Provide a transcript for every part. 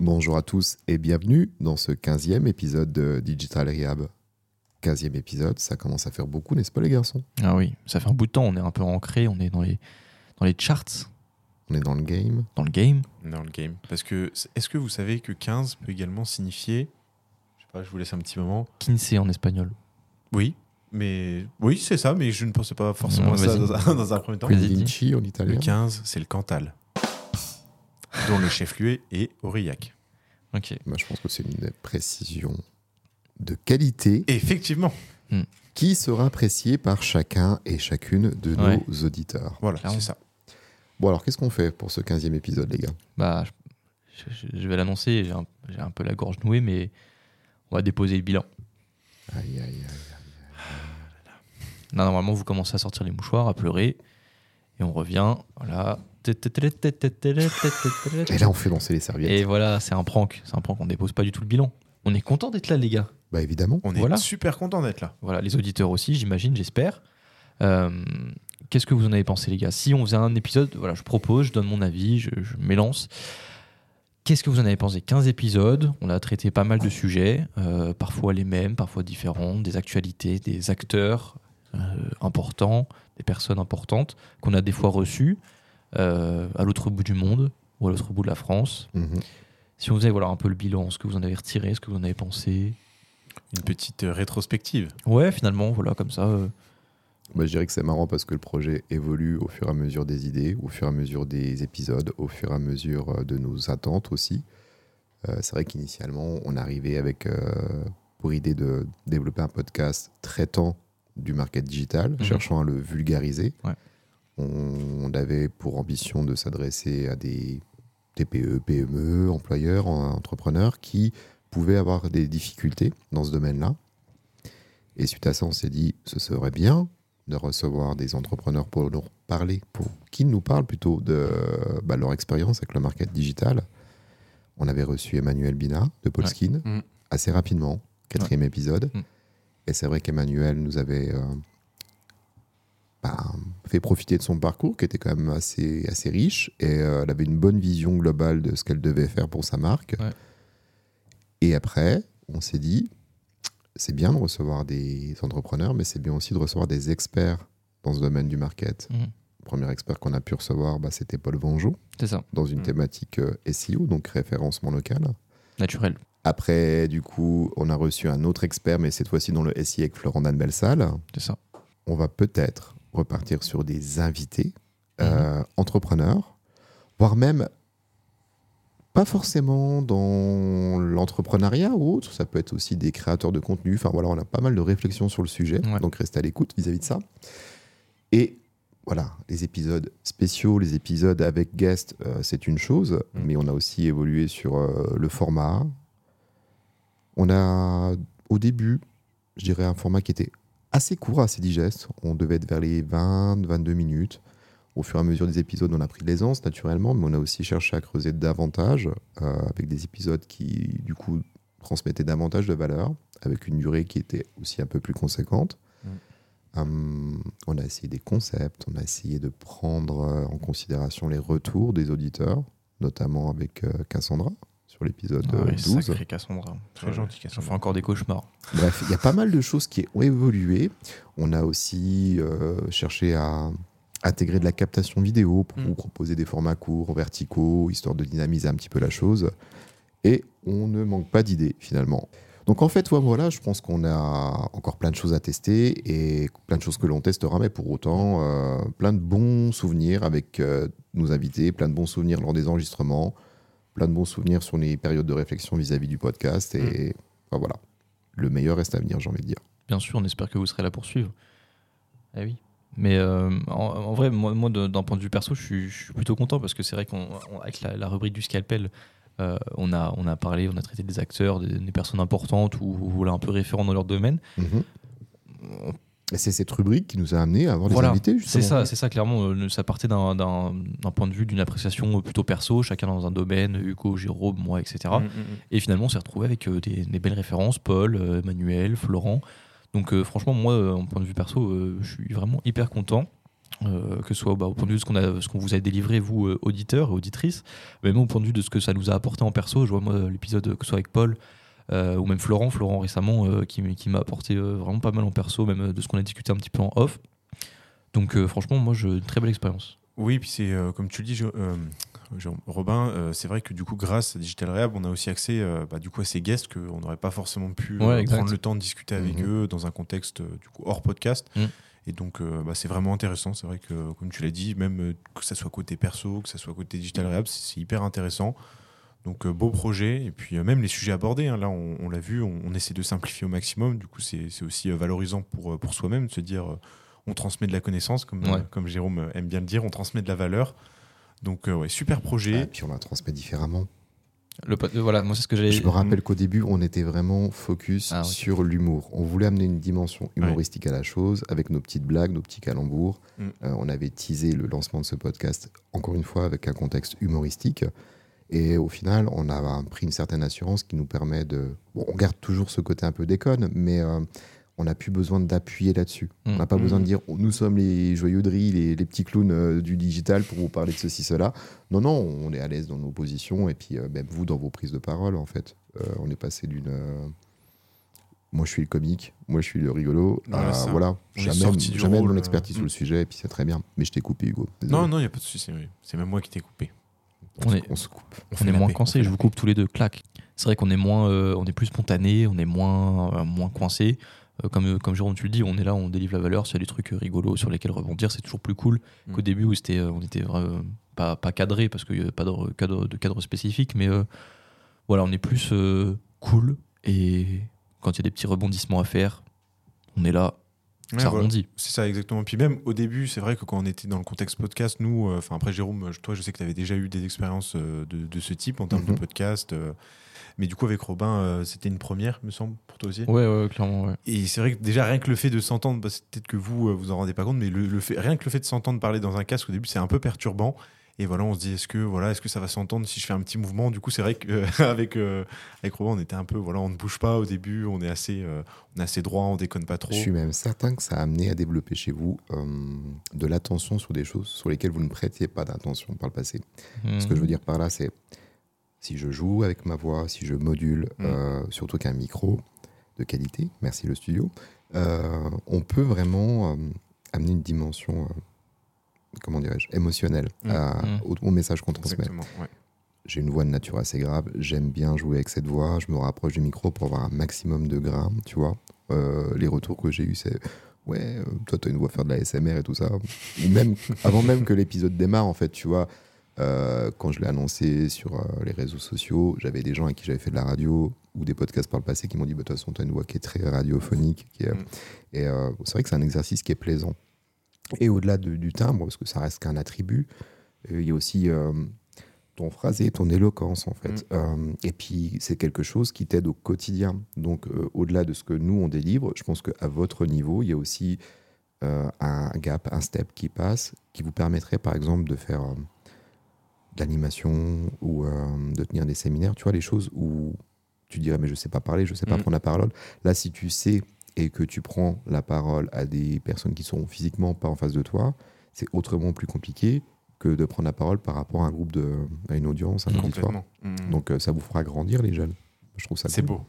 Bonjour à tous et bienvenue dans ce 15e épisode de Digital Rehab. 15e épisode, ça commence à faire beaucoup, n'est-ce pas les garçons? Ah oui, ça fait un bout de temps, on est un peu ancré, on est dans les, dans les charts, On est dans le game. dans le game. dans le game. Parce que est-ce que vous savez que 15 peut également signifier, je sais pas, je vous laisse un petit moment. Kinsey en espagnol. Oui, mais oui, c'est ça, mais je ne pensais pas forcément Non, à ça dans un, dans un premier temps. Vinci en italien. Le 15, c'est le Cantal, dont le chef-lieu est Aurillac. Ok. Bah, je pense que c'est une précision de qualité effectivement, qui sera appréciée par chacun et chacune de Ouais. nos auditeurs. voilà, c'est ça. Bon alors qu'est-ce qu'on fait pour ce 15e épisode les gars? Bah, je, je- je vais l'annoncer, j'ai un, peu la gorge nouée, mais on va déposer le bilan. Aïe aïe aïe. Là, normalement, vous commencez à sortir les mouchoirs, à pleurer, et on revient. Voilà. Et là on fait danser les serviettes. Et voilà, c'est un prank. C'est un prank, on dépose pas du tout le bilan. On est content d'être là, les gars. Bah évidemment. On est Voilà. super content d'être là. Voilà, les auditeurs aussi, j'imagine, j'espère. Euh, Qu'est-ce que vous en avez pensé, les gars? Si on faisait un épisode, voilà, je propose, je donne mon avis, je, je m'élance. Qu'est-ce que vous en avez pensé? 15 épisodes, on a traité pas mal de sujets, euh, parfois les mêmes, parfois différents, des actualités, des acteurs euh, importants, des personnes importantes qu'on a des fois reçues euh, à l'autre bout du monde ou à l'autre bout de la France. Mhm. Si on faisait voilà, un peu le bilan, ce que vous en avez retiré, ce que vous en avez pensé. Une petite euh, rétrospective. Ouais, finalement, voilà, comme ça. euh, Bah, je dirais que c'est marrant parce que le projet évolue au fur et à mesure des idées, au fur et à mesure des épisodes, au fur et à mesure euh, de nos attentes aussi. Euh, c'est vrai qu'initialement, on arrivait avec euh, pour idée de développer un podcast traitant du market digital, Mhm. cherchant à le vulgariser. Ouais. On, on avait pour ambition de s'adresser à des TPE, PME, employeurs, en- entrepreneurs qui pouvaient avoir des difficultés dans ce domaine-là. Et suite à ça, on s'est dit, ce serait bien de recevoir des entrepreneurs pour nous parler, pour qu'ils nous parlent plutôt de bah, leur expérience avec le market digital. On avait reçu Emmanuel Bina de Polskin Mm. assez rapidement, quatrième épisode. Mm. Et c'est vrai qu'Emmanuel nous avait euh, bah, fait profiter de son parcours qui était quand même assez, assez riche et euh, elle avait une bonne vision globale de ce qu'elle devait faire pour sa marque. Ouais. Et après, on s'est dit, c'est bien de recevoir des entrepreneurs, mais c'est bien aussi de recevoir des experts dans ce domaine du market. Mhm. Le premier expert qu'on a pu recevoir, bah, c'était Paul Vangeau, c'est ça, dans une Mhm. thématique euh, SEO, donc référencement local. naturel. Après, du coup, on a reçu un autre expert, mais cette fois-ci dans le SI avec Florent Dan Belsal. C'est ça. On va peut-être repartir sur des invités, euh, entrepreneurs, voire même pas forcément dans l'entrepreneuriat ou autre, ça peut être aussi des créateurs de contenu. Enfin voilà, on a pas mal de réflexions sur le sujet, Ouais. donc restez à l'écoute vis-à-vis de ça. Et voilà, les épisodes spéciaux, les épisodes avec guest, euh, c'est une chose, Mm. mais on a aussi évolué sur euh, le format. On a au début, je dirais, un format qui était assez court, assez digeste. On devait être vers les 20-22 minutes. Au fur et à mesure des épisodes, on a pris de l'aisance naturellement, mais on a aussi cherché à creuser davantage euh, avec des épisodes qui, du coup, transmettaient davantage de valeur, avec une durée qui était aussi un peu plus conséquente. Mm. Hum, on a essayé des concepts, on a essayé de prendre euh, en considération les retours des auditeurs, notamment avec euh, Cassandra sur l'épisode Ah euh, ouais, 12. sacré Cassandra. Très Ouais, gentil, J'en Cassandra. fais encore des cauchemars. Bref, il y a pas mal de choses qui ont évolué. On a aussi euh, cherché à intégrer de la captation vidéo pour Mm. vous proposer des formats courts, verticaux, histoire de dynamiser un petit peu la chose. Et on ne manque pas d'idées finalement. Donc en fait, ouais, voilà, je pense qu'on a encore plein de choses à tester et plein de choses que l'on testera, mais pour autant, euh, plein de bons souvenirs avec euh, nos invités, plein de bons souvenirs lors des enregistrements, plein de bons souvenirs sur les périodes de réflexion vis-à-vis du podcast. Et enfin, voilà, le meilleur reste à venir, j'ai envie de dire. Bien sûr, on espère que vous serez là pour suivre. Eh oui. Mais euh, en, en vrai, moi, d'un point de vue perso, je suis, je suis plutôt content parce que c'est vrai qu'avec la, la rubrique du scalpel, Euh, on, a, on a parlé, on a traité des acteurs, des, des personnes importantes ou, ou voilà, un peu référents dans leur domaine. Mhm. Et c'est cette rubrique qui nous a amené à avoir Voilà, des invités, C'est justement. ça, c'est ça clairement. euh, Ça partait d'un- d'un d'un point de vue, d'une appréciation plutôt perso, chacun dans un domaine, Hugo, Jérôme, moi, etc. Mm, mm, mm. Et finalement, on s'est retrouvé avec euh, des, des belles références, Paul, euh, Emmanuel, Florent. Donc euh, franchement, moi, euh, en point de vue perso, euh, je suis vraiment hyper content. euh, que ce soit bah, au point de vue de ce qu'on a- ce qu'on vous a délivré, vous, euh, auditeurs et auditrices, mais même au point de vue de ce que ça nous a apporté en perso. Je vois, moi, l'épisode, que ce soit avec Paul euh, ou même Florent, Florent récemment, euh, qui, qui m'a apporté euh, vraiment pas mal en perso, même euh, de ce qu'on a discuté un petit peu en off. Donc euh, franchement, moi, je, une très belle expérience. Oui, puis c'est euh, comme tu le dis, euh, Robin, euh, c'est vrai que du coup, grâce à Digital Rehab, on a aussi accès euh, bah, du coup, à ces guests qu'on n'aurait pas forcément pu euh, Ouais, prendre le temps de discuter avec Mhm. eux dans un contexte euh, du coup, hors podcast. Mhm. Et donc, euh, bah, c'est vraiment intéressant. C'est vrai que, comme tu l'as dit, même euh, que ça soit côté perso, que ça soit côté Digital Rehab, c'est hyper intéressant. Donc, euh, beau projet. Et puis, euh, même les sujets abordés, hein, là, on, on l'a vu, on, on essaie de simplifier au maximum. Du coup, c'est c'est aussi euh, valorisant pour, euh, pour soi-même de se dire euh, on transmet de la connaissance, comme, Ouais. euh, comme Jérôme aime bien le dire, on transmet de la valeur. Donc, euh, ouais, super projet. Et puis on la transmet différemment. Le, euh, voilà, moi, c'est ce que j'ai. Je me rappelle qu'au début, on était vraiment focus Ah, sur l'humour. On voulait amener une dimension humoristique à la chose avec nos petites blagues, nos petits calembours. Mm. Euh, on avait teasé le lancement de ce podcast, encore une fois, avec un contexte humoristique. Et au final, on a pris une certaine assurance qui nous permet de. Bon, on garde toujours ce côté un peu déconne, mais euh, on n'a plus besoin d'appuyer là-dessus. Mm. On n'a pas Mm. besoin de dire nous sommes les joyeux de riz, les, les petits clowns euh, du digital pour vous parler de ceci, cela. Non, non, on est à l'aise dans nos positions et puis euh, même vous dans vos prises de parole, en fait. On est passé d'une. moi, je suis le comique, moi, je suis le rigolo. Voilà, à, voilà, j'amène j'amène mon expertise sur mm. le sujet et puis c'est très bien. Mais je t'ai coupé, Hugo. Désolé. Non, non, il n'y a pas de souci. C'est même moi qui t'ai coupé. On, est- on se coupe. on est moins coincé, je vous coupe tous les deux, clac. C'est vrai qu'on est moins, euh, on est plus spontané, on est moins, euh, moins coincé. Euh, comme, euh, comme Jérôme tu le dis, on est là, on délivre la valeur, s'il y a des trucs rigolos sur lesquels rebondir, c'est toujours plus cool Mm. qu'au début où c'était, on était pas, pas cadré parce qu'il n'y avait pas de cadre, de cadre spécifique, mais voilà, on est plus cool et quand il y a des petits rebondissements à faire, on est là, Ouais, ça voilà. C'est ça, exactement. Puis même au début, c'est vrai que quand on était dans le contexte podcast, nous, euh, enfin après Jérôme, toi, je sais que tu avais déjà eu des expériences euh, de, de ce type en termes Mhm. de podcast. euh, mais du coup, avec Robin, c'était une première, me semble, pour toi aussi. Ouais, ouais, clairement, ouais. Et c'est vrai que déjà, rien que le fait de s'entendre, bah, peut-être que vous, vous en rendez pas compte, mais le, le fait, rien que le fait de s'entendre parler dans un casque au début, c'est un peu perturbant. Et voilà, on se dit, est-ce que, voilà, est-ce que ça va s'entendre si je fais un petit mouvement? Du coup, c'est vrai qu'avec euh, avec Robin, on était un peu, voilà, on ne bouge pas au début, on est assez, euh, on est assez droit, on déconne pas trop. Je suis même certain que ça a amené à développer chez vous euh, de l'attention sur des choses sur lesquelles vous ne prêtiez pas d'attention par le passé. Ce que je veux dire par là, c'est si je joue avec ma voix, si je module, Mm. euh, surtout qu'un micro de qualité, merci le studio, euh, on peut vraiment euh, amener une dimension, euh, comment dirais-je, émotionnelle Mm. à- Mm. au, au message qu'on transmet. Ouais. J'ai une voix de nature assez grave, j'aime bien jouer avec cette voix, je me rapproche du micro pour avoir un maximum de grain, tu vois. Euh, les retours que j'ai eus, c'est ouais, euh, toi, tu as une voix faire de la SMR et tout ça. Ou même, avant même que l'épisode démarre, en fait, tu vois, euh, quand je l'ai annoncé sur euh, les réseaux sociaux, j'avais des gens à qui j'avais fait de la radio ou des podcasts par le passé qui m'ont dit, bah, de toute façon, tu as une voix qui est très radiophonique. Qui est- Mm. Et euh, c'est vrai que c'est un exercice qui est plaisant. Et au-delà de- du timbre, parce que ça reste qu'un attribut, euh, il y a aussi euh, ton phrasé, ton éloquence, en fait. Euh, et puis, c'est quelque chose qui t'aide au quotidien. Donc, euh, au-delà de ce que nous, on délivre, je pense qu'à votre niveau, il y a aussi euh, un gap, un step qui passe, qui vous permettrait, par exemple, de faire de l'animation ou de tenir des séminaires. Tu vois, les choses où tu dirais, mais je sais pas parler, je sais pas Mm. prendre la parole. Là, si tu sais et que tu prends la parole à des personnes qui sont physiquement pas en face de toi, c'est autrement plus compliqué que de prendre la parole par rapport à un groupe de, à une audience, à un auditoire. Complètement. Mm. Donc euh, ça vous fera grandir les jeunes. Je trouve ça c'est cool. beau.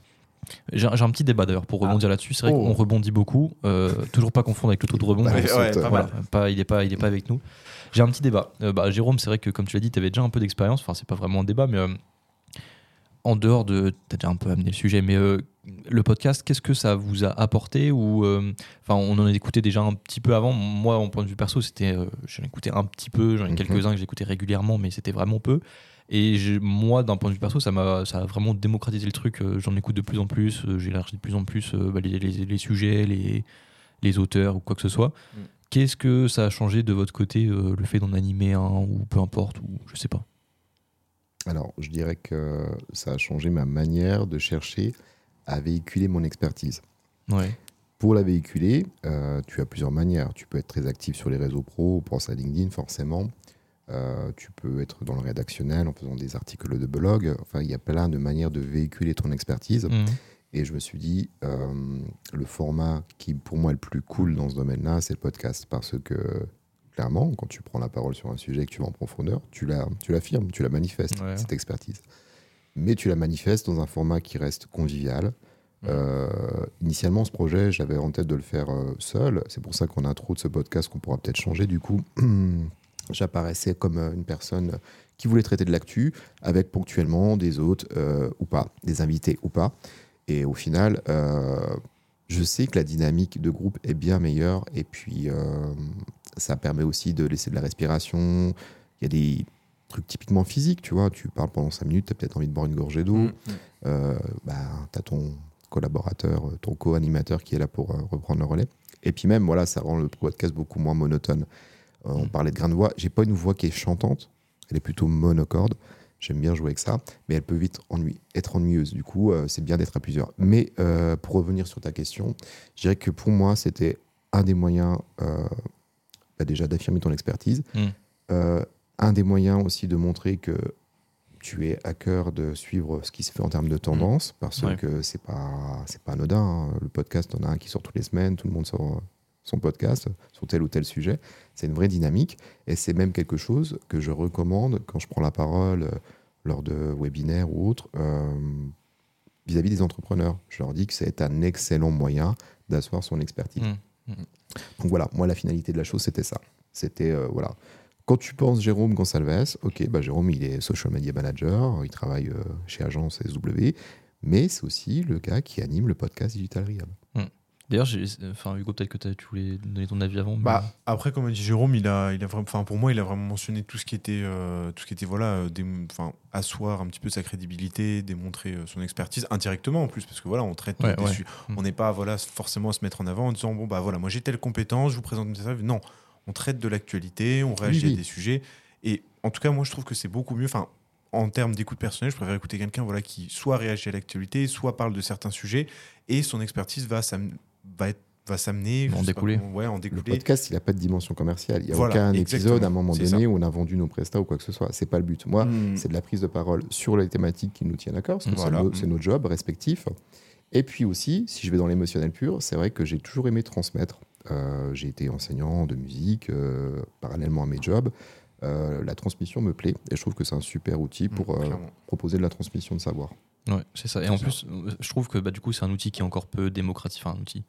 J'ai j'ai un petit débat d'ailleurs pour rebondir là-dessus. C'est vrai Oh. qu'on rebondit beaucoup. euh, toujours pas confondre avec le taux de rebond. Bah, Ouais, ouais, pas Voilà, mal. pas, il n'est pas, il est pas avec nous. J'ai un petit débat. Euh, bah, Jérôme, c'est vrai que comme tu l'as dit, tu avais déjà un peu d'expérience. Enfin, c'est pas vraiment un débat, mais euh, en dehors de. Tu as déjà un peu amené le sujet, mais euh, le podcast, qu'est-ce que ça vous a apporté ou euh, Enfin, on en a écouté déjà un petit peu avant. Moi, en point de vue perso, c'était. euh, j'en ai écouté un petit peu. J'en ai Mhm. quelques-uns que j'écoutais régulièrement, mais c'était vraiment peu. Et moi, d'un point de vue perso, ça m'a ça a vraiment démocratisé le truc. Euh, J'en écoute de plus en plus. J'élargis de plus en plus bah, les, les- les sujets, les, les auteurs ou quoi que ce soit. Mm. Qu'est-ce que ça a changé de votre côté, euh, le fait d'en animer un ou peu importe, ou je sais pas? Alors, je dirais que ça a changé ma manière de chercher à véhiculer mon expertise. Ouais. Pour la véhiculer, euh, tu as plusieurs manières. Tu peux être très actif sur les réseaux pro, pense à LinkedIn forcément. Euh, tu peux être dans le rédactionnel en faisant des articles de blog. Enfin, il y a plein de manières de véhiculer ton expertise. Mhm. Et je me suis dit, euh, le format qui pour moi est le plus cool dans ce domaine-là, c'est le podcast. Parce que clairement, quand tu prends la parole sur un sujet et que tu vas en profondeur, tu la- tu l'affirmes, tu la manifestes, Ouais. cette expertise. Mais tu la manifestes dans un format qui reste convivial. Euh, initialement, ce projet, j'avais en tête de le faire euh, seul. C'est pour ça qu'en intro de ce podcast, qu'on pourra peut-être changer du coup, j'apparaissais comme euh, une personne qui voulait traiter de l'actu, avec ponctuellement des hôtes euh, ou pas, des invités ou pas. Et au final, euh, je sais que la dynamique de groupe est bien meilleure. Et puis, ça permet aussi de laisser de la respiration. Il y a des trucs typiquement physiques, tu vois. Tu parles pendant 5 minutes, tu as peut-être envie de boire une gorgée d'eau. Mm. Euh, bah, tu as ton collaborateur, euh, ton co-animateur qui est là pour euh, reprendre le relais. Et puis même, voilà, ça rend le podcast beaucoup moins monotone. Euh, on Mm. parlait de grain de voix. J'ai pas une voix qui est chantante. Elle est plutôt monocorde. J'aime bien jouer avec ça, mais elle peut vite ennui- être ennuyeuse. Du coup, c'est bien d'être à plusieurs. Mais pour revenir sur ta question, je dirais que pour moi, c'était un des moyens, bah, déjà d'affirmer ton expertise, Mm. Un des moyens aussi de montrer que tu es à cœur de suivre ce qui se fait en termes de tendance, parce Ouais. que c'est pas c'est pas anodin. hein. Le podcast, on a un qui sort toutes les semaines, tout le monde sort son podcast sur tel ou tel sujet. C'est une vraie dynamique, et c'est même quelque chose que je recommande quand je prends la parole euh, lors de webinaires ou autres euh, vis-à-vis des entrepreneurs. Je leur dis que c'est un excellent moyen d'asseoir son expertise. Mm. Donc voilà, moi la finalité de la chose c'était ça. C'était euh, voilà. Quand tu penses Jérôme Gonsalves, ok, bah Jérôme il est social media manager, il travaille euh, chez Agence SW, mais c'est aussi le gars qui anime le podcast Digital Rehab. D'ailleurs, j'ai- enfin, Hugo, peut-être que tu voulais donner ton avis avant. mais- Bah, après, comme a dit Jérôme, il a, il a vraiment, enfin, pour moi, il a vraiment mentionné tout ce qui était, euh, tout ce qui était voilà, euh, enfin, asseoir un petit peu sa crédibilité, démontrer euh, son expertise indirectement en plus, parce que voilà, on traite Ouais, des ouais. su- on n'est pas voilà forcément à se mettre en avant en disant bon bah voilà, moi j'ai telle compétence, je vous présente mes services. Non, on traite de l'actualité, on réagit oui. à des sujets, et en tout cas, moi je trouve que c'est beaucoup mieux. Enfin, en termes d'écoute personnelle, je préfère écouter quelqu'un voilà qui soit réagit à l'actualité, soit parle de certains sujets, et son expertise va s'am- va être va s'amener En découler. comment- ouais, en Le podcast, il n'a pas de dimension commerciale. Il n'y a Voilà, aucun exactement. épisode à un moment donné où on a vendu nos prestats ou quoi que ce soit. C'est pas le but. Moi, Mm. c'est de la prise de parole sur les thématiques qui nous tiennent à cœur, c'est Voilà. nos- c'est nos jobs respectifs. Et puis aussi, si je vais dans l'émotionnel pur, c'est vrai que j'ai toujours aimé transmettre. Euh, j'ai été enseignant de musique euh, parallèlement à mes jobs. Euh, la transmission me plaît et je trouve que c'est un super outil pour Mm, euh, clairement. proposer de la transmission de savoir. Ouais, c'est ça. Et en ça. plus, je trouve que bah, du coup, c'est un outil qui est encore peu démocratisé. Enfin, un outil.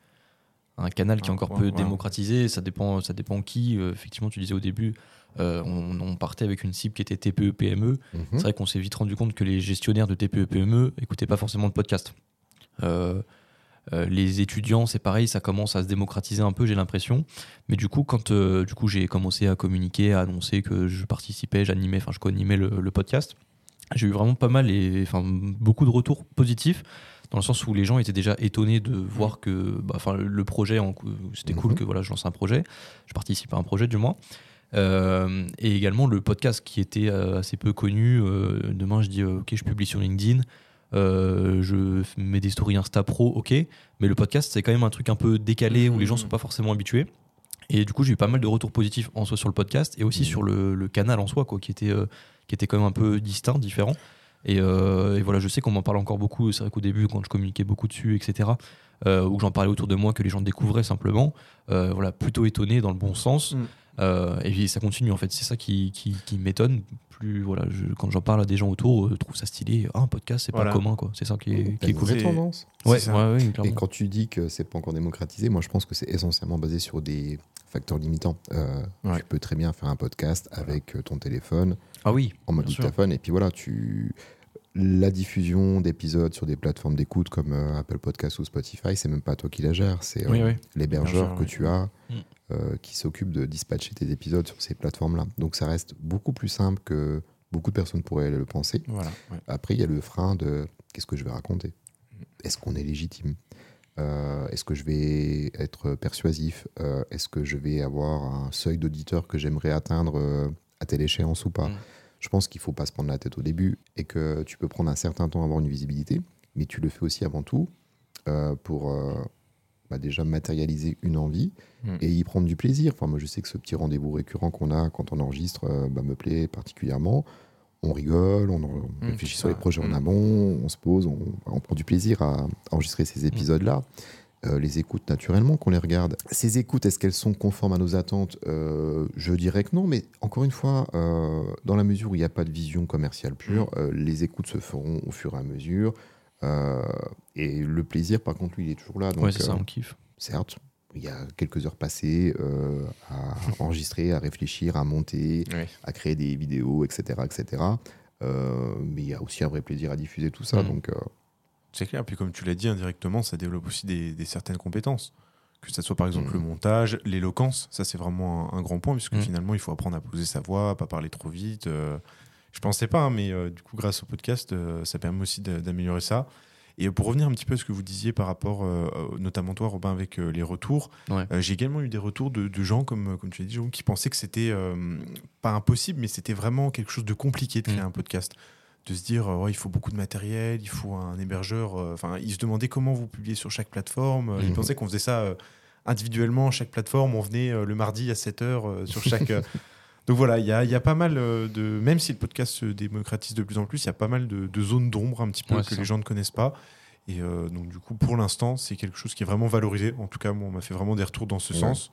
Un canal qui est encore ouais, peu ouais. démocratisé. Ça dépend, ça dépend qui. Euh, effectivement, tu disais au début, euh, on, on partait avec une cible qui était TPE, PME. Mhm. C'est vrai qu'on s'est vite rendu compte que les gestionnaires de TPE, PME écoutaient pas forcément le podcast. Euh, euh, les étudiants, c'est pareil, ça commence à se démocratiser un peu, j'ai l'impression. Mais du coup, quand euh, du coup j'ai commencé à communiquer, à annoncer que je participais, j'animais, enfin je co-animais le, le podcast, j'ai eu vraiment pas mal et enfin beaucoup de retours positifs dans le sens où les gens étaient déjà étonnés de voir que bah, enfin le projet c'était cool Mhm. que voilà je lance un projet je participe à un projet du moins Euh, et également le podcast qui était assez peu connu demain je dis ok je publie sur LinkedIn euh, je mets des stories Insta Pro ok mais le podcast c'est quand même un truc un peu décalé où les gens Mhm. sont pas forcément habitués et du coup j'ai eu pas mal de retours positifs en soi sur le podcast et aussi Mhm. sur le, le canal en soi quoi qui était euh, qui était quand même un peu distinct différent et, euh, et voilà, je sais qu'on m'en parle encore beaucoup. C'est vrai qu'au début, quand je communiquais beaucoup dessus, etc., euh, ou que j'en parlais autour de moi, que les gens découvraient simplement, euh, voilà, plutôt étonné dans le bon sens. Mm. Euh, et puis ça continue en fait. C'est ça qui, qui, qui m'étonne. Plus voilà, je- quand j'en parle à des gens autour, euh, je trouve ça stylé. Ah, un podcast, c'est Voilà. pas commun quoi. C'est ça qui est, qui est une cool. C'est- tendance. Ouais, ouais, ouais, Et quand tu dis que c'est pas encore démocratisé, moi je pense que c'est essentiellement basé sur des facteurs limitants. Euh, Ouais. Tu peux très bien faire un podcast avec ton téléphone, Ah oui, en mode dictaphone, et puis voilà, tu la diffusion d'épisodes sur des plateformes d'écoute comme euh, Apple Podcast ou Spotify, c'est même pas toi qui la gères, c'est euh, Oui, oui. l'hébergeur que oui. tu as Mm. euh, qui s'occupe de dispatcher tes épisodes sur ces plateformes-là. Donc ça reste beaucoup plus simple que beaucoup de personnes pourraient le penser. Voilà. ouais. Après, il y a le frein de qu'est-ce que je vais raconter? Est-ce qu'on est légitime? Est-ce que je vais être persuasif? Est-ce que je vais avoir un seuil d'auditeur que j'aimerais atteindre à telle échéance ou pas? Mm. Je pense qu'il faut pas se prendre la tête au début et que tu peux prendre un certain temps à avoir une visibilité, mais tu le fais aussi avant tout euh, pour euh, bah, déjà matérialiser une envie Mm. et y prendre du plaisir. Enfin, moi, je sais que ce petit rendez-vous récurrent qu'on a quand on enregistre euh, bah, me plaît particulièrement. On rigole, on, Mm, réfléchit sur les projets en Mm. amont, on se pose, on, on prend du plaisir à enregistrer ces épisodes-là. Euh, les écoutes, naturellement, qu'on les regarde. Ces écoutes, est-ce qu'elles sont conformes à nos attentes? Euh, Je dirais que non, mais encore une fois, euh, dans la mesure où il n'y a pas de vision commerciale pure, euh, les écoutes se feront au fur et à mesure. Et le plaisir, par contre, lui, il est toujours là. Donc, ouais, c'est ça, on kiffe. certes, il y a quelques heures passées euh, à enregistrer, à réfléchir, à monter, à créer des vidéos, etc. etc. Euh, mais il y a aussi un vrai plaisir à diffuser tout ça. Mhm. Donc, euh, C'est clair. Puis comme tu l'as dit indirectement, ça développe aussi des, des certaines compétences. Que ce soit par exemple le montage, l'éloquence, ça c'est vraiment un, un grand point puisque Mhm. finalement il faut apprendre à poser sa voix, à pas parler trop vite. euh, je pensais pas, hein, mais euh, du coup grâce au podcast, euh, ça permet aussi d'a- d'améliorer ça. Et pour revenir un petit peu à ce que vous disiez par rapport, euh, notamment toi Robin, avec euh, les retours, Ouais. euh, j'ai également eu des retours de, de gens, comme, comme tu l'as dit, Jérôme, qui pensaient que c'était pas impossible, mais c'était vraiment quelque chose de compliqué de créer Mhm. un podcast de se dire ouais, il faut beaucoup de matériel, il faut un hébergeur. euh, Enfin, ils se demandaient comment vous publiez sur chaque plateforme. Euh, Ils Mhm. pensaient qu'on faisait ça individuellement, chaque plateforme. On venait le mardi à 7h sur chaque. Donc voilà, il y a, il y a pas mal de. Même si le podcast se démocratise de plus en plus, il y a pas mal de, de zones d'ombre un petit peu Ouais, que les gens ne connaissent pas. Et euh, donc, du coup, pour l'instant, c'est quelque chose qui est vraiment valorisé. En tout cas, moi, on m'a fait vraiment des retours dans ce Ouais. sens.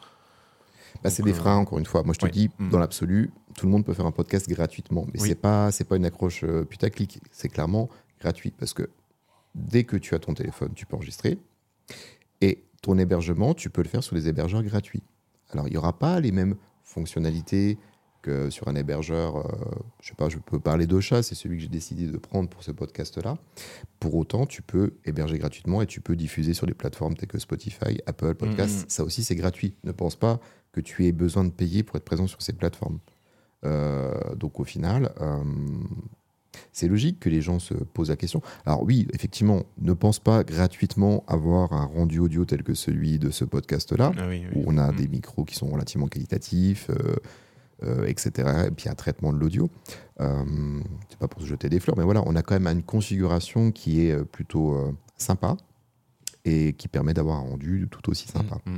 bah, c'est des euh, freins, encore une fois. Moi, je te oui. dis, Mhm. dans l'absolu, tout le monde peut faire un podcast gratuitement. Mais Oui. c'est pas, c'est pas une accroche euh, putaclic. C'est clairement gratuit. Parce que dès que tu as ton téléphone, tu peux enregistrer. Et ton hébergement, tu peux le faire sur des hébergeurs gratuits. Alors, il n'y aura pas les mêmes fonctionnalités que sur un hébergeur. euh, je sais pas, je peux parler d'Ocha, c'est celui que j'ai décidé de prendre pour ce podcast-là. Pour autant, tu peux héberger gratuitement et tu peux diffuser sur des plateformes telles que Spotify, Apple Podcasts. Mhm. Ça aussi, c'est gratuit. Ne pense pas que tu aies besoin de payer pour être présent sur ces plateformes. Euh, donc, au final, euh, c'est logique que les gens se posent la question. Alors oui, effectivement, ne pense pas gratuitement avoir un rendu audio tel que celui de ce podcast-là, Ah oui, où on a Mhm. des micros qui sont relativement qualitatifs, euh, euh, etc. Et puis un traitement de l'audio. Euh, c'est pas pour se jeter des fleurs, mais voilà, on a quand même une configuration qui est plutôt euh, sympa et qui permet d'avoir un rendu tout aussi sympa. Mm.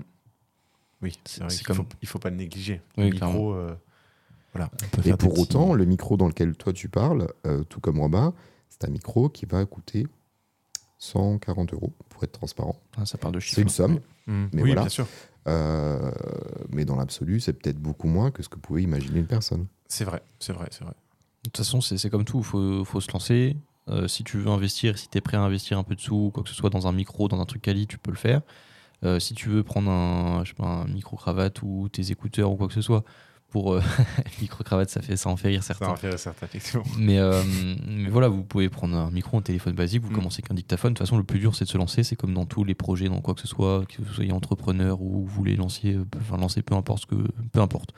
Oui, c'est vrai qu'il comme- faut, il faut pas le négliger. Oui, le clairement. micro, euh, voilà. Et pour petits- autant, le micro dans lequel toi tu parles, euh, tout comme Robin, c'est un micro qui va coûter 140 euros, pour être transparent. Ah, ça parle de chiffres. C'est une somme, Mm. Mais oui, voilà. bien sûr. euh, mais dans l'absolu, c'est peut-être beaucoup moins que ce que pouvait imaginer une personne. C'est vrai, c'est vrai, c'est vrai. De toute façon, c'est c'est comme tout, il faut, faut se lancer. Euh, si tu veux investir, si tu es prêt à investir un peu de sous, quoi que ce soit dans un micro, dans un truc quali, tu peux le faire. Euh, si tu veux prendre un, je sais pas, un micro-cravate ou tes écouteurs ou quoi que ce soit, pour euh, micro-cravate, ça, fait, ça en fait rire Ça certains. en fait certain, effectivement. Mais, euh, mais voilà, vous pouvez prendre un micro, un téléphone basique, vous Mm. commencez qu'un dictaphone. De toute façon, le plus dur, c'est de se lancer. C'est comme dans tous les projets, dans quoi que ce soit, que vous soyez entrepreneur ou vous voulez lancer, euh, enfin, lancer peu importe ce que, peu importe.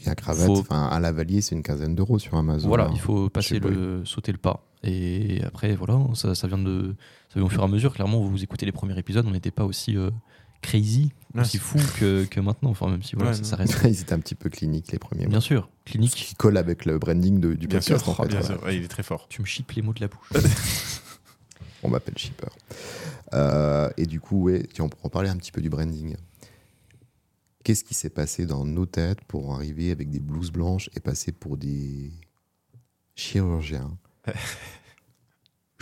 Il y a un cravate, Faut- enfin un lavalier, c'est une quinzaine d'euros sur Amazon. Voilà, hein. il faut passer pas. le, sauter le pas. Et après, voilà, ça, ça vient de, ça vient au fur et à mesure. Clairement, vous écoutez les premiers épisodes, on n'était pas aussi euh, crazy, Ouais, aussi fou que, que maintenant. Enfin, même si voilà, Ouais, ça, reste. Ils étaient un petit peu cliniques les premiers. Bien sûr, Ce clinique. qui colle avec le branding de- du Bien sûr, podcast en fait. bien voilà. sûr. Ouais, il est très fort. Tu me chippes les mots de la bouche. On m'appelle shipper. Euh, et du coup, ouais, tiens, on pourra en parler un petit peu du branding. Qu'est-ce qui s'est passé dans nos têtes pour arriver avec des blouses blanches et passer pour des chirurgiens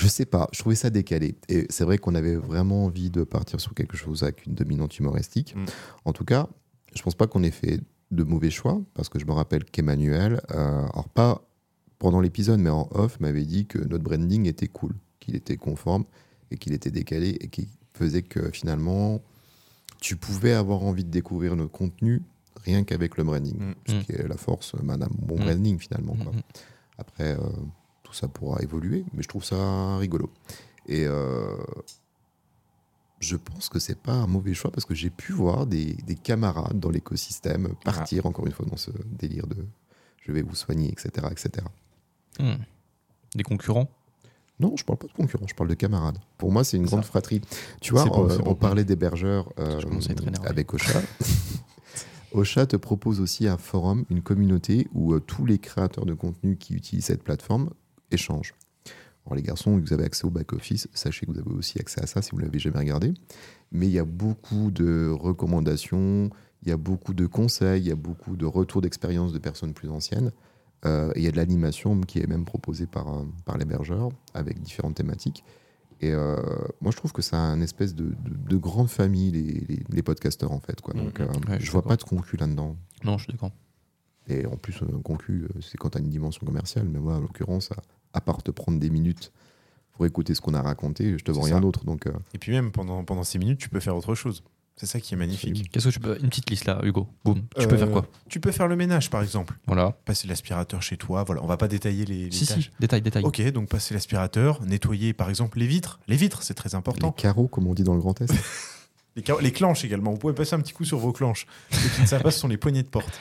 Je sais pas, je trouvais ça décalé. Et c'est vrai qu'on avait vraiment envie de partir sur quelque chose avec une dominante humoristique. Mm. En tout cas, je pense pas qu'on ait fait de mauvais choix, parce que je me rappelle qu'Emmanuel, euh, alors pas pendant l'épisode, mais en off, m'avait dit que notre branding était cool, qu'il était conforme et qu'il était décalé et qui faisait que finalement, tu pouvais avoir envie de découvrir notre contenu rien qu'avec le branding. Mm. Ce qui est la force, madame, bon Mm. branding finalement. quoi. Après, euh, ça pourra évoluer, mais je trouve ça rigolo. Et euh, je pense que c'est pas un mauvais choix parce que j'ai pu voir des, des camarades dans l'écosystème partir encore une fois dans ce délire de je vais vous soigner, etc. etc. Hmm. Des concurrents? Non, je parle pas de concurrents, je parle de camarades. Pour moi, c'est une Ça. grande fratrie. Tu vois, on, parlait d'hébergeurs euh, avec Ocha. Ocha te propose aussi un forum, une communauté où euh, tous les créateurs de contenu qui utilisent cette plateforme échangent. Alors les garçons, vous avez accès au back-office, sachez que vous avez aussi accès à ça si vous ne l'avez jamais regardé. Mais il y a beaucoup de recommandations, il y a beaucoup de conseils, il y a beaucoup de retours d'expérience de personnes plus anciennes. Euh, et il y a de l'animation qui est même proposée par, euh, par l'hébergeur avec différentes thématiques. Et euh, moi, je trouve que c'est un espèce de, de, de grande famille, les, les, les podcasteurs, en fait. Quoi. Donc, Mhm. euh, Ouais, je vois pas de concu là-dedans. Non, je suis d'accord. Et en plus, un concu, euh, c'est quand tu as une dimension commerciale. Mais moi, en l'occurrence, à, à part te prendre des minutes pour écouter ce qu'on a raconté, je te vends rien d'autre. Donc, euh, Et puis même pendant, pendant ces minutes, tu peux faire autre chose. C'est ça qui est magnifique. Qu'est-ce que tu peux. Une petite liste là, Hugo? Boum. Tu peux Euh, faire quoi? Tu peux faire le ménage, par exemple. Voilà. Passer l'aspirateur chez toi. Voilà, on va pas détailler les, les Si, tâches. si, détail, détail. Ok, donc passer l'aspirateur, nettoyer par exemple les vitres. Les vitres, c'est très les important. carreaux, comme on dit dans le Grand Est. Les, les clenches également. Vous pouvez passer un petit coup sur vos clenches. Ceux qui ne savent pas, ce sont les poignées de porte.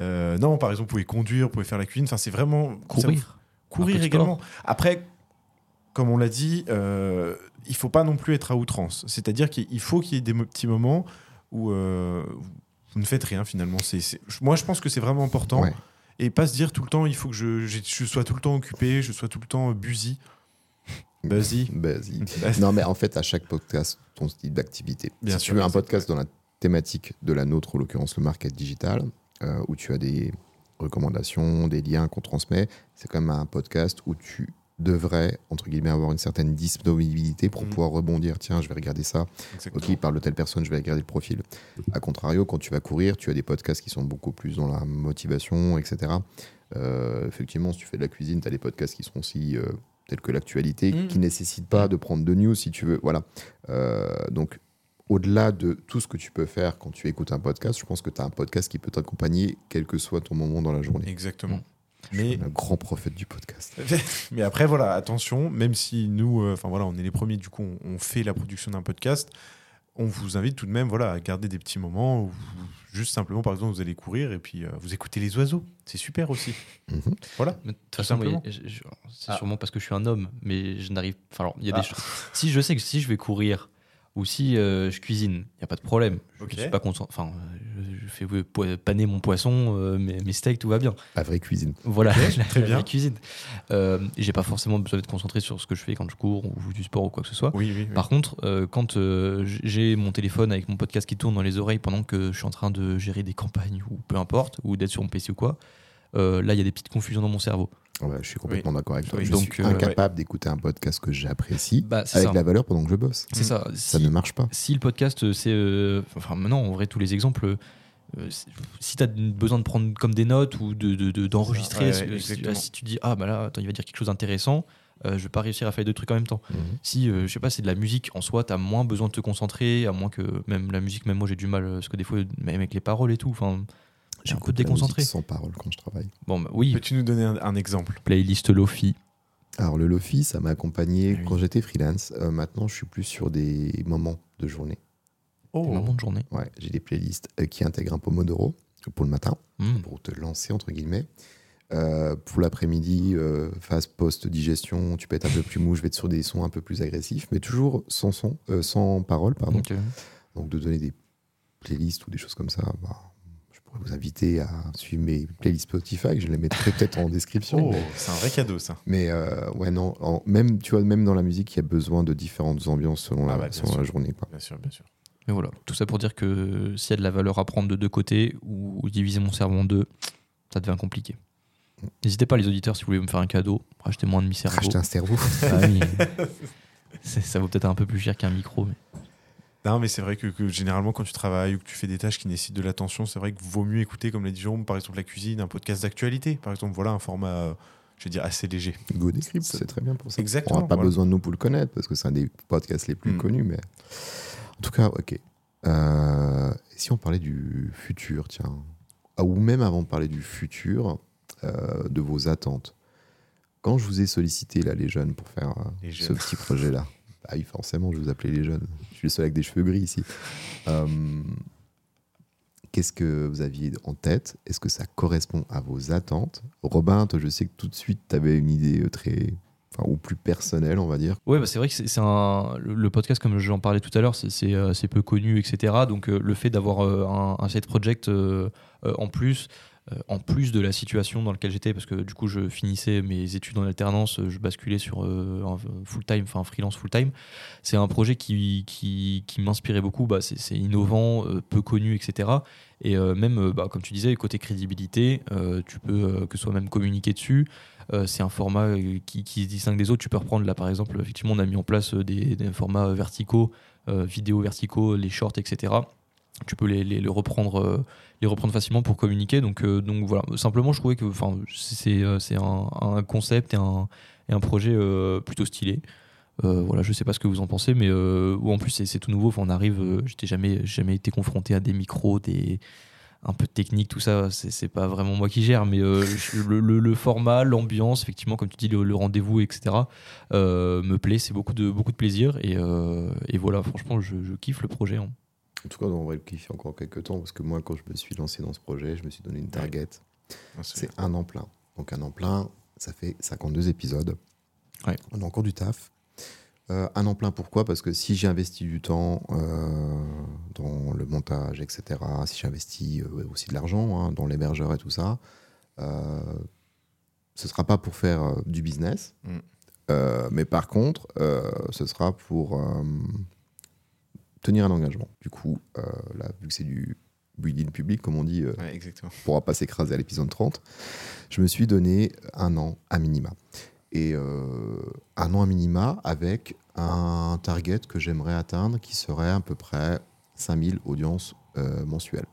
Euh, non, par exemple, vous pouvez conduire, vous pouvez faire la cuisine. Enfin, c'est vraiment. ça- Courir. Courir également. Après, comme on l'a dit, euh, il faut pas non plus être à outrance. C'est-à-dire qu'il faut qu'il y ait des petits moments où euh, vous ne faites rien finalement. C'est, Moi, je pense que c'est vraiment important. Ouais. Et pas se dire tout le temps, il faut que je, sois tout le temps occupé, je sois tout le temps busy. Busy. Vas-y. non, mais en fait, à chaque podcast, ton style d'activité. Si sûr, tu veux un podcast dans la thématique de la nôtre, en l'occurrence le market digital, euh, où tu as des recommandations, des liens qu'on transmet, c'est quand même un podcast où tu devrais, entre guillemets, avoir une certaine disponibilité pour Mhm. pouvoir rebondir. Tiens, je vais regarder ça. Exactement. Ok, il parle de telle personne, je vais regarder le profil. A contrario, quand tu vas courir, tu as des podcasts qui sont beaucoup plus dans la motivation, etc. Euh, effectivement, si tu fais de la cuisine, tu as des podcasts qui sont aussi euh, tels que l'actualité, Mhm. qui ne nécessitent pas de prendre de news si tu veux. Voilà. Euh, donc, au-delà de tout ce que tu peux faire quand tu écoutes un podcast, je pense que tu as un podcast qui peut t'accompagner, quel que soit ton moment dans la journée. Exactement. Je suis Mais, un grand prophète du podcast. mais après, voilà, attention, même si nous, euh, enfin voilà, on est les premiers, du coup, on, on fait la production d'un podcast, on vous invite tout de même voilà, à garder des petits moments où vous- juste simplement, par exemple, vous allez courir et puis euh, vous écoutez les oiseaux. C'est super aussi. Mhm. Voilà. Mais de toute Tout façon, c'est Ah. sûrement parce que je suis un homme, mais je n'arrive. Enfin, alors, il y a Ah. des choses. Si je sais que si je vais courir ou si euh, je cuisine, il n'y a pas de problème. Je Ok. suis pas content. Enfin, euh, je, je fais euh, paner mon poisson, euh, mes, mes steaks, tout va bien. La vraie cuisine. Voilà, Ok, la, très la bien. vraie cuisine. Euh, j'ai pas forcément besoin d'être concentré sur ce que je fais quand je cours ou je joue du sport ou quoi que ce soit. Oui, oui. oui. Par contre, euh, quand euh, j'ai mon téléphone avec mon podcast qui tourne dans les oreilles pendant que je suis en train de gérer des campagnes ou peu importe, ou d'être sur mon PC ou quoi, euh, là il y a des petites confusions dans mon cerveau. Ouais, je suis complètement d'accord avec toi. Oui, je donc, suis euh, incapable d'écouter un podcast que j'apprécie Bah, c'est avec ça. la valeur pendant que je bosse. C'est ça. Ça Si, ne marche pas. si le podcast, euh, c'est. euh, enfin, maintenant, en vrai, tous les exemples. euh, c'est- si tu as besoin de prendre comme des notes ou d'enregistrer, de, de, Ouais, si- ouais, si, exactement. si tu dis Ah, bah là, attends, il va dire quelque chose d'intéressant, euh, je vais pas réussir à faire deux trucs en même temps. Mhm. Si, euh, je sais pas, c'est de la musique en soi, tu as moins besoin de te concentrer, à moins que même la musique, même moi j'ai du mal, euh, parce que des fois, même avec les paroles et tout, enfin, j'ai un peu déconcentré. sans parole quand je travaille. Bon, bah, oui, Peux-tu nous donner un, un exemple? Playlist Lofi. Alors le Lofi, ça m'a accompagné Ah oui. quand j'étais freelance. Euh, maintenant, je suis plus sur des moments de journée. Oh, Des moments de journée. Ouais, j'ai des playlists euh, qui intègrent un Pomodoro pour le matin, Hmm. pour te lancer entre guillemets. Euh, pour l'après-midi, euh, phase post-digestion, tu peux être un peu plus mou, je vais être sur des sons un peu plus agressifs, mais toujours sans son, euh, sans parole, pardon. Ok. Donc de donner des playlists ou des choses comme ça, bah, je pourrais vous inviter à suivre mes playlists Spotify, je les mettrai peut-être en description. Oh, mais- c'est un vrai cadeau ça. Mais euh, ouais, non, en- même, tu vois, même dans la musique, il y a besoin de différentes ambiances selon, Ah la, bah, selon la journée. Quoi. Bien sûr, bien sûr. Mais voilà, tout ça pour dire que s'il y a de la valeur à prendre de deux côtés ou diviser mon cerveau en deux, ça devient compliqué. N'hésitez pas les auditeurs si vous voulez me faire un cadeau, rachetez-moi un demi-cerveau. Racheter un cerveau. Ah oui. Ça vaut peut-être un peu plus cher qu'un micro. Mais... Non, mais c'est vrai que, que généralement, quand tu travailles ou que tu fais des tâches qui nécessitent de l'attention, c'est vrai qu'il vaut mieux écouter, comme l'a dit Jérôme, par exemple la cuisine, un podcast d'actualité. Par exemple, voilà un format, euh, je vais dire, assez léger. Go Decrypt, c'est très bien pour ça. Exactement, On n'a pas voilà. besoin de nous pour le connaître parce que c'est un des podcasts les plus Mm. connus. Mais en tout cas, ok. Euh, si on parlait du futur, tiens, Ah, ou même avant de parler du futur, euh, de vos attentes. Quand je vous ai sollicité là, les jeunes, pour faire Les ce jeunes. petit projet-là, bah oui, forcément, je vous appelais les jeunes. Je suis le seul avec des cheveux gris ici. Euh, Qu'est-ce que vous aviez en tête? Est-ce que ça correspond à vos attentes? Robin, toi, je sais que tout de suite, tu avais une idée euh, très enfin, ou plus personnel, on va dire. Ouais, bah c'est vrai que c'est un le podcast comme j'en parlais tout à l'heure, c'est- euh, peu connu, etc. Donc le fait d'avoir un, un project en plus, en plus de la situation dans laquelle j'étais, parce que du coup je finissais mes études en alternance, euh, je basculais sur euh, un full time, enfin freelance full time. C'est un projet qui qui, m'inspirait beaucoup. Bah c'est innovant, euh, peu connu, etc. Et euh, même, euh, bah, comme tu disais, côté crédibilité, euh, tu peux euh, que ce soit même communiquer dessus. Euh, c'est un format euh, qui, se distingue des autres. Tu peux reprendre là, par exemple, effectivement, on a mis en place euh, des, des formats verticaux, euh, vidéos verticaux, les shorts, etc. Tu peux les, reprendre, euh, les reprendre facilement pour communiquer. Donc, euh, voilà. Simplement, je trouvais que, c'est euh, un, concept et un, et un projet plutôt stylé. Euh, voilà, je sais pas ce que vous en pensez, mais ou en plus c'est tout nouveau. Enfin, on arrive, euh, j'étais jamais jamais été confronté à des micros, un peu de technique, tout ça. C'est pas vraiment moi qui gère, mais le, format, l'ambiance, effectivement, comme tu dis, le, rendez-vous, etc. me plaît. C'est beaucoup de plaisir et, voilà, franchement, je, je kiffe le projet. hein. En tout cas, on va le kiffer encore quelques temps parce que moi, quand je me suis lancé dans ce projet, je me suis donné une target. Ah, C'est un an plein. Donc un an plein, ça fait 52 épisodes. Ouais. On a encore du taf. Euh, un an plein, pourquoi? Parce que si j'ai investi du temps euh, dans le montage, etc., si j'ai investi euh, aussi de l'argent hein, dans l'hébergeur et tout ça, ce sera pas pour faire du business. Mm. Mais par contre, ce sera pour tenir un engagement. Du coup, euh, là, vu que c'est du building public, comme on dit, euh, Ouais, exactement. pourra pas s'écraser à l'épisode 30, je me suis donné un an à minima. Et euh, un an à minima avec un target que j'aimerais atteindre qui serait à peu près 5000 audiences euh, mensuelles.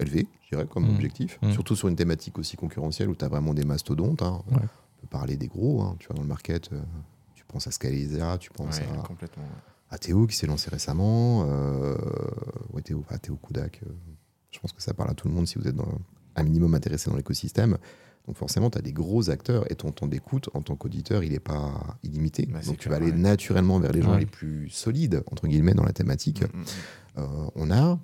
Élevé, je dirais, comme Mhm. objectif. Mhm. Surtout sur une thématique aussi concurrentielle où tu as vraiment des mastodontes. hein. Ouais. On peut parler des gros, hein. tu vois, dans le market. euh, tu penses à Scalisa, tu penses Ouais, à, complètement. Ouais. à Théo qui s'est lancé récemment. Euh, ouais, Théo, pas Théo Koudak. euh, je pense que ça parle à tout le monde si vous êtes dans, un minimum intéressé dans l'écosystème. Donc forcément, tu as des gros acteurs et ton temps d'écoute en tant qu'auditeur, il n'est pas illimité. Bah, Donc tu vas aller ouais. naturellement vers les gens Ouais. les plus solides, entre guillemets, dans la thématique. Mm, mm, mm. Euh, on a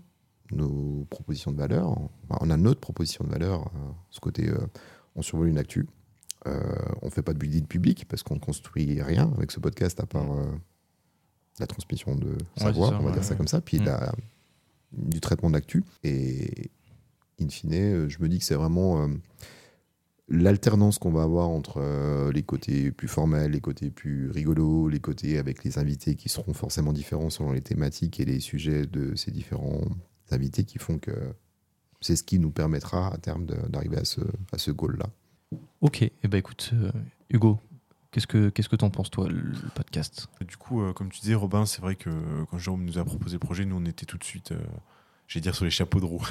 nos propositions de valeur. Enfin, on a notre proposition de valeur, euh, ce côté, euh, on survole une actu. Euh, on fait pas de building public parce qu'on ne construit rien avec ce podcast à part euh, la transmission de savoir, c'est ça, on va ouais, dire ça ouais. comme ça, puis Mm. la- du traitement d'actu. Et in fine, euh, je me dis que c'est vraiment euh, l'alternance qu'on va avoir entre euh, les côtés plus formels, les côtés plus rigolos, les côtés avec les invités qui seront forcément différents selon les thématiques et les sujets de ces différents invités qui font que c'est ce qui nous permettra à terme d'arriver à ce, à ce goal-là. Ok, et ben écoute, euh, Hugo, qu'est-ce que qu'est-ce que t'en penses toi, le podcast? Du coup, euh, comme tu disais, Robin, c'est vrai que euh, quand Jérôme nous a proposé le projet, nous, on était tout de suite, euh, j'allais dire, sur les chapeaux de roue.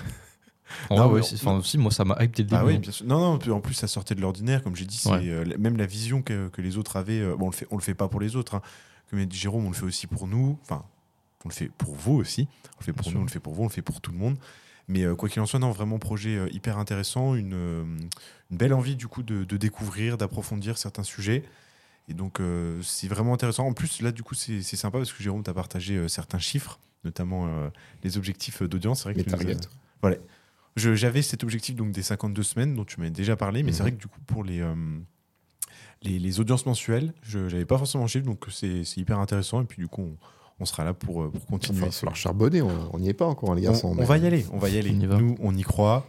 Non, vrai, ouais, mais c'est- on- enfin, si, moi ça m'a hype dès le début. Ah oui, bien sûr. Non, non, en plus, ça sortait de l'ordinaire. Comme j'ai dit, c'est Ouais. euh, même la vision que, que les autres avaient. bon, on le fait, on le fait pas pour les autres. hein. Comme a dit Jérôme, on le fait aussi pour nous. Enfin, on le fait pour vous aussi. On le fait pour Bien nous, sûr. on le fait pour vous, on le fait pour tout le monde. Mais euh, quoi qu'il en soit, non, vraiment projet euh, hyper intéressant, une, euh, une belle envie du coup de, de découvrir, d'approfondir certains sujets. Et donc, euh, c'est vraiment intéressant. En plus, là, du coup, c'est c'est sympa parce que Jérôme t'a partagé euh, certains chiffres, notamment euh, les objectifs d'audience. C'est vrai que Les tu nous as- targets. Voilà. Je- J'avais cet objectif donc des 52 semaines dont tu m'avais déjà parlé, mais c'est Mhm. vrai que du coup, pour les, euh, les, les audiences mensuelles, je n'avais pas forcément le chiffre, donc c'est c'est hyper intéressant. Et puis, du coup, on, on sera là pour, pour Il continuer. va falloir charbonner, on n'y est pas encore, les on, garçons. on va y aller, on va y aller. On y va. Nous, on y croit.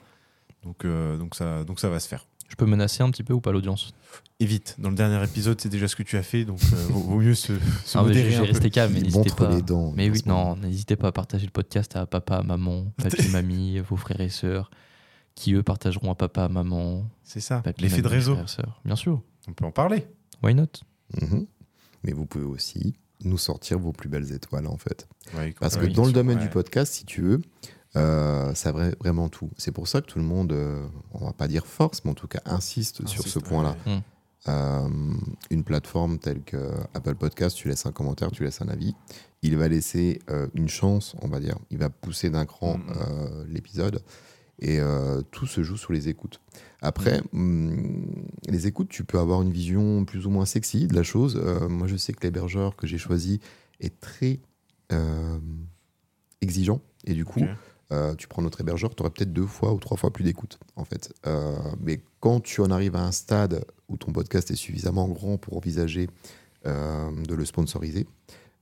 Donc, euh, donc, ça, donc, ça va se faire. Je peux menacer un petit peu ou pas l'audience Et vite, dans le dernier épisode, c'est déjà ce que tu as fait, donc euh, vaut, vaut mieux se, se mais modérer J'ai un peu. resté calme, mais Il n'hésitez montre pas. les dents. Mais oui, non, n'hésitez pas à partager le podcast à papa, maman, papy, mamie, vos frères et sœurs, qui eux partageront à papa, à maman, C'est ça, l'effet de réseau. frères et sœurs. Bien sûr, On peut en parler. why not? Mhm. Mais vous pouvez aussi nous sortir vos plus belles étoiles, en fait. Ouais, Parce que dans le domaine ouais. du podcast, si tu veux, euh, ça vrai vraiment tout. C'est pour ça que tout le monde, euh, on va pas dire force, mais en tout cas insiste sur ce point-là. Euh, une plateforme telle que Apple Podcast, tu laisses un commentaire, tu laisses un avis. Il va laisser euh, une chance, on va dire. Il va pousser d'un cran Mhm. euh, l'épisode. Et tout se joue sur les écoutes. Après, hum, les écoutes, tu peux avoir une vision plus ou moins sexy de la chose. Moi, je sais que l'hébergeur que j'ai choisi est très exigeant. Et du coup. Euh, tu prends notre hébergeur, tu aurais peut-être deux fois ou trois fois plus d'écoute, en fait. Euh, mais quand tu en arrives à un stade où ton podcast est suffisamment grand pour envisager euh, de le sponsoriser,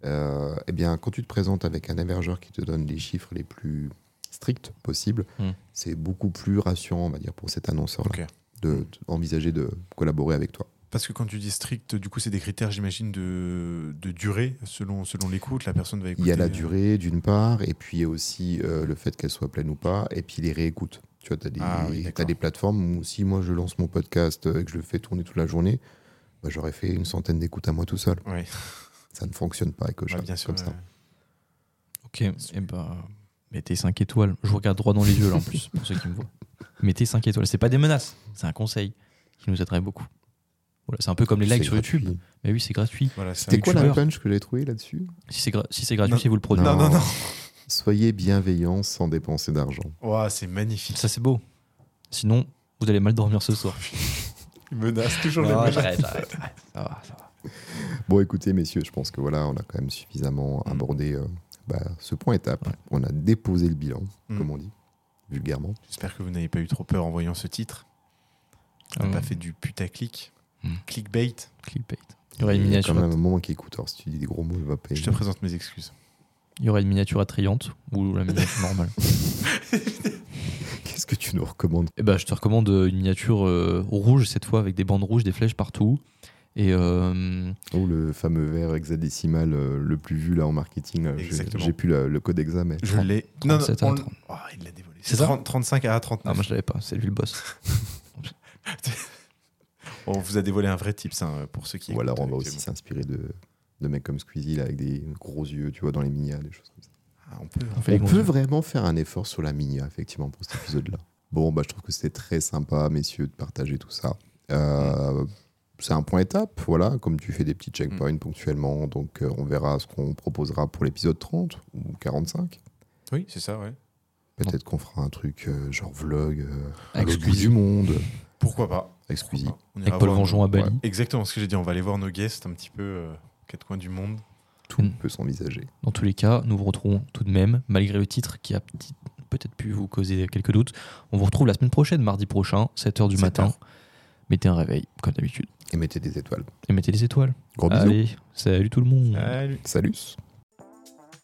eh bien, quand tu te présentes avec un hébergeur qui te donne les chiffres les plus stricts possibles, Hmm. c'est beaucoup plus rassurant, on va dire, pour cet annonceur-là, Ok. de, d'envisager de collaborer avec toi. Parce que quand tu dis strict, du coup, c'est des critères, j'imagine, de, de durée selon, selon l'écoute. La personne va écouter. Il y a la euh, durée, d'une part, et puis il y a aussi euh, le fait qu'elle soit pleine ou pas, et puis les réécoutes. Tu vois, tu as, des- Ah oui, des plateformes où si moi je lance mon podcast euh, et que je le fais tourner toute la journée, bah, j'aurais fait une centaine d'écoutes à moi tout seul. Ça ne fonctionne pas avec Ocha, bien sûr. comme ça. Ok, et bah, mettez 5 étoiles. Je vous regarde droit dans les yeux là en plus, pour ceux qui me voient. Mettez 5 étoiles. C'est pas des menaces, c'est un conseil qui nous aiderait beaucoup. Voilà, c'est un peu comme les likes sur YouTube. Mais oui, c'est gratuit. Voilà, C'était un quoi la punch que j'ai trouvé là-dessus Si c'est gra- si c'est gratuit, Non. c'est vous le produit. Non, non, non. Soyez bienveillants sans dépenser d'argent. Ouah, c'est magnifique. Ça, c'est beau. Sinon, vous allez mal dormir ce soir. Il menace toujours Non, le même. j'arrête, j'arrête, j'arrête. Ça va, ça va. Bon, écoutez, messieurs, je pense que voilà, on a quand même suffisamment Mm. abordé euh, bah, ce point étape. Ouais. On a déposé le bilan, Mm. comme on dit, vulgairement. J'espère que vous n'avez pas eu trop peur en voyant ce titre. On n'a Hum, pas fait du putaclic. Mm. Clickbait. clickbait. Il y aurait une Il y a miniature, quand même un moment qui écoute. Alors, si tu dis des gros mots, il va pas Je te présente mes excuses. il y aurait une miniature attrayante ou la miniature normale. Qu'est-ce que tu nous recommandes? Eh ben, je te recommande euh, une miniature euh, rouge cette fois avec des bandes rouges, des flèches partout. Et euh, Oh, le fameux verre hexadécimal euh, le plus vu là en marketing. là. J'ai- Exactement. J'ai plus la- le code exa, mais Je 30, l'ai. 37 à on- 30. Oh, il l'a dévoilé. C'est ça? 30 35 à ah, 39. moi je l'avais pas, c'est lui le boss. On vous a dévoilé un vrai tips hein, pour ceux qui ou alors on va aussi s'inspirer de, de mecs comme Squeezie là, avec des gros yeux, tu vois, dans les minia, des choses comme ça. Ah, on peut. On peut vraiment faire un effort sur la minia, effectivement, pour cet épisode-là. Bon, bah, je trouve que c'était très sympa, messieurs, de partager tout ça. Euh, C'est un point étape, voilà, comme tu fais des petits checkpoints ponctuellement. Donc, euh, on verra ce qu'on proposera pour l'épisode 30 ou 45. Oui, c'est ça, ouais. Peut-être qu'on fera un truc euh, genre vlog euh, à Avec l'autre du monde. Pourquoi pas Avec Squeezie. Avec Paul Vengeon à Bali. Ouais, Exactement ce que j'ai dit. On va aller voir nos guests un petit peu euh, quatre coins du monde. Tout Mm. peut s'envisager. Dans tous les cas, nous vous retrouvons tout de même, malgré le titre qui a peut-être pu vous causer quelques doutes. On vous retrouve la semaine prochaine, mardi prochain, 7h du 7 matin. heures. Mettez un réveil, comme d'habitude. Et mettez des étoiles. Et mettez des étoiles. Gros bisous. Allez, salut tout le monde. Salut. Salut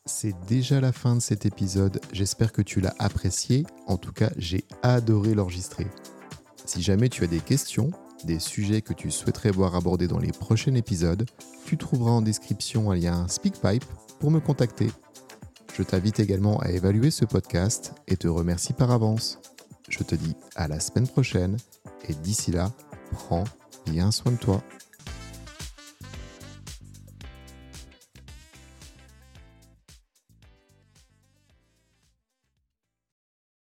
C'est déjà la fin de cet épisode, j'espère que tu l'as apprécié, en tout cas j'ai adoré l'enregistrer. Si jamais tu as des questions, des sujets que tu souhaiterais voir abordés dans les prochains épisodes, tu trouveras en description un lien SpeakPipe pour me contacter. Je t'invite également à évaluer ce podcast et te remercie par avance. Je te dis à la semaine prochaine et d'ici là, prends bien soin de toi.